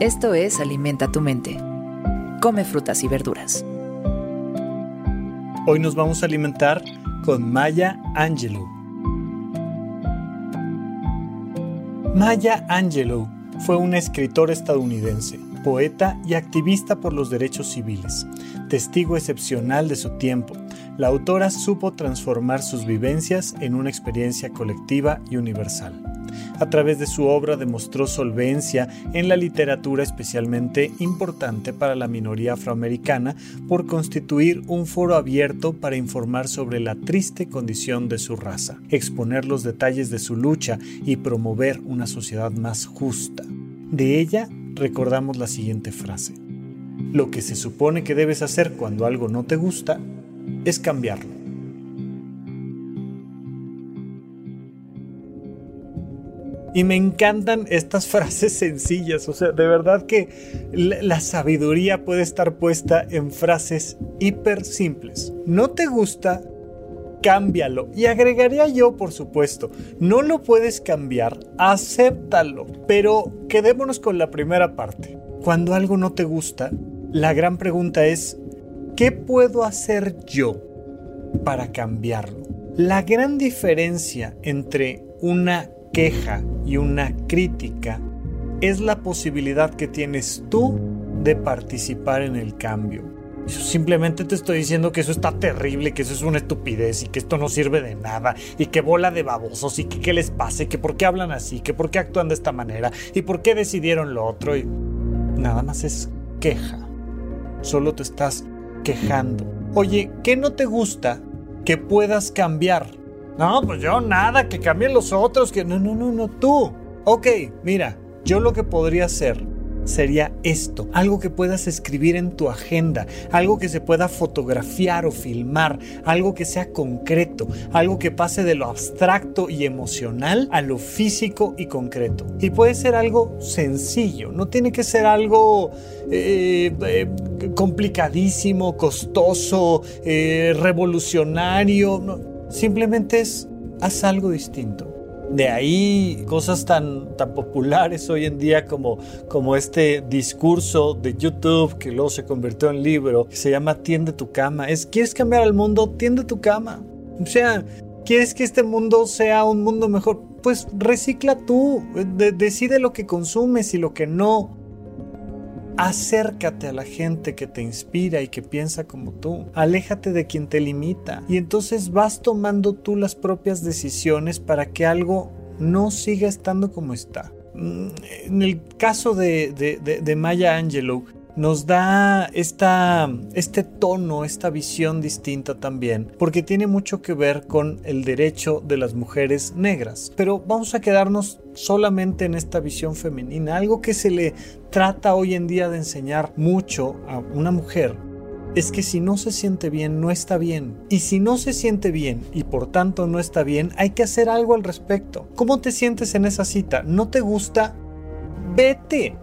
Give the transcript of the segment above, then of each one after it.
Esto es Alimenta tu mente. Come frutas y verduras. Hoy nos vamos a alimentar con Maya Angelou. Maya Angelou fue una escritora estadounidense, poeta y activista por los derechos civiles, testigo excepcional de su tiempo. La autora supo transformar sus vivencias en una experiencia colectiva y universal. A través de su obra demostró solvencia en la literatura especialmente importante para la minoría afroamericana por constituir un foro abierto para informar sobre la triste condición de su raza, exponer los detalles de su lucha y promover una sociedad más justa. De ella recordamos la siguiente frase. Lo que se supone que debes hacer cuando algo no te gusta es cambiarlo. Y me encantan estas frases sencillas, o sea, de verdad que la sabiduría puede estar puesta en frases hiper simples. ¿No te gusta? Cámbialo. Y agregaría yo, por supuesto, no lo puedes cambiar, acéptalo. Pero quedémonos con la primera parte. Cuando algo no te gusta, la gran pregunta es, ¿qué puedo hacer yo para cambiarlo? La gran diferencia entre una queja y una crítica es la posibilidad que tienes tú de participar en el cambio. Simplemente te estoy diciendo que eso está terrible, que eso es una estupidez y que esto no sirve de nada y que bola de babosos y que qué les pasa y que por qué hablan así, que por qué actúan de esta manera y por qué decidieron lo otro y nada más es queja. Solo te estás quejando. Oye, ¿qué no te gusta que puedas cambiar? No, pues yo nada, que cambien los otros, que no, no, no, no, tú. Ok, mira, yo lo que podría hacer sería esto, algo que puedas escribir en tu agenda, algo que se pueda fotografiar o filmar, algo que sea concreto, algo que pase de lo abstracto y emocional a lo físico y concreto. Y puede ser algo sencillo, no tiene que ser algo eh, eh, complicadísimo, costoso, eh, revolucionario. Simplemente es, haz algo distinto. De ahí cosas tan, tan populares hoy en día como, como este discurso de YouTube que luego se convirtió en libro, que se llama Tiende tu cama. Es, ¿quieres cambiar al mundo? Tiende tu cama. O sea, ¿quieres que este mundo sea un mundo mejor? Pues recicla tú, decide lo que consumes y lo que no. Acércate a la gente que te inspira y que piensa como tú. Aléjate de quien te limita. Y entonces vas tomando tú las propias decisiones para que algo no siga estando como está. Mm, en el caso de, de Maya Angelou, nos da esta, este tono, esta visión distinta también, porque tiene mucho que ver con el derecho de las mujeres negras. Pero vamos a quedarnos solamente en esta visión femenina, algo que se le trata hoy en día de enseñar mucho a una mujer es que si no se siente bien, no está bien. Y si no se siente bien y por tanto no está bien, hay que hacer algo al respecto. ¿Cómo te sientes en esa cita? ¿No te gusta? Vete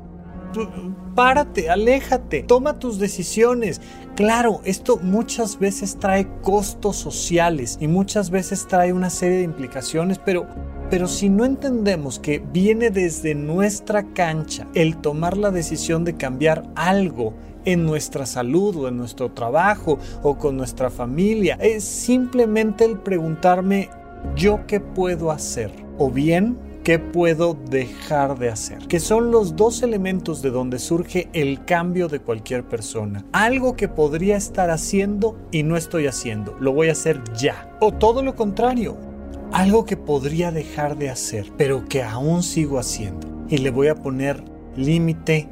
párate, aléjate, toma tus decisiones. Claro, esto muchas veces trae costos sociales y muchas veces trae una serie de implicaciones, pero pero si no entendemos que viene desde nuestra cancha el tomar la decisión de cambiar algo en nuestra salud o en nuestro trabajo o con nuestra familia, es simplemente el preguntarme yo qué puedo hacer. O bien ¿Qué puedo dejar de hacer? Que son los dos elementos de donde surge el cambio de cualquier persona. Algo que podría estar haciendo y no estoy haciendo. Lo voy a hacer ya. O todo lo contrario. Algo que podría dejar de hacer, pero que aún sigo haciendo. Y le voy a poner límite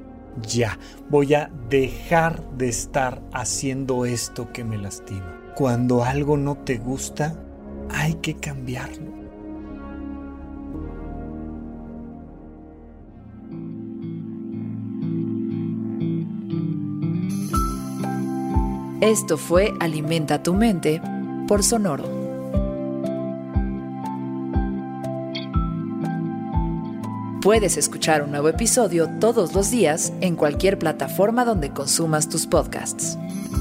ya, voy a dejar de estar haciendo esto que me lastima. Cuando algo no te gusta, hay que cambiarlo. Esto fue Alimenta tu mente por Sonoro. Puedes escuchar un nuevo episodio todos los días en cualquier plataforma donde consumas tus podcasts.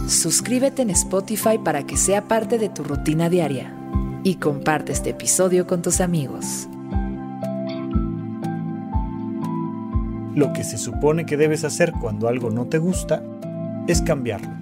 Suscríbete en Spotify para que sea parte de tu rutina diaria y comparte este episodio con tus amigos. Lo que se supone que debes hacer cuando algo no te gusta es cambiarlo.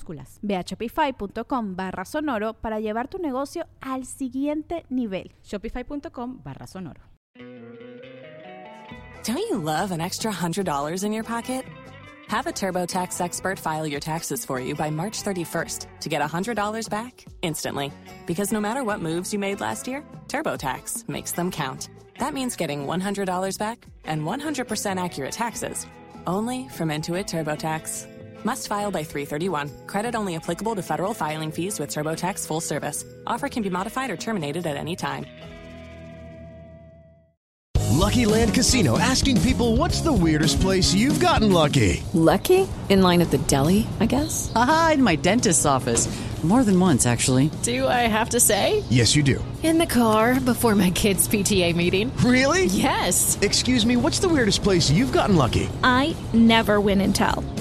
minúsculas Ve a shopify.com barra sonoro para llevar tu negocio al siguiente nivel. Shopify.com barra sonoro. Don't you love an extra $100 in your pocket? Have a TurboTax expert file your taxes for you by March 31st to get $100 back instantly. Because no matter what moves you made last year, TurboTax makes them count. That means getting $100 back and 100% accurate taxes only from Intuit TurboTax. Must file by 331. Credit only applicable to federal filing fees with TurboTax full service. Offer can be modified or terminated at any time. Lucky Land Casino asking people what's the weirdest place you've gotten lucky? Lucky? In line at the deli, I guess? Aha, in my dentist's office. More than once, actually. Do I have to say? Yes, you do. In the car before my kids' PTA meeting. Really? Yes. Excuse me, what's the weirdest place you've gotten lucky? I never win and tell.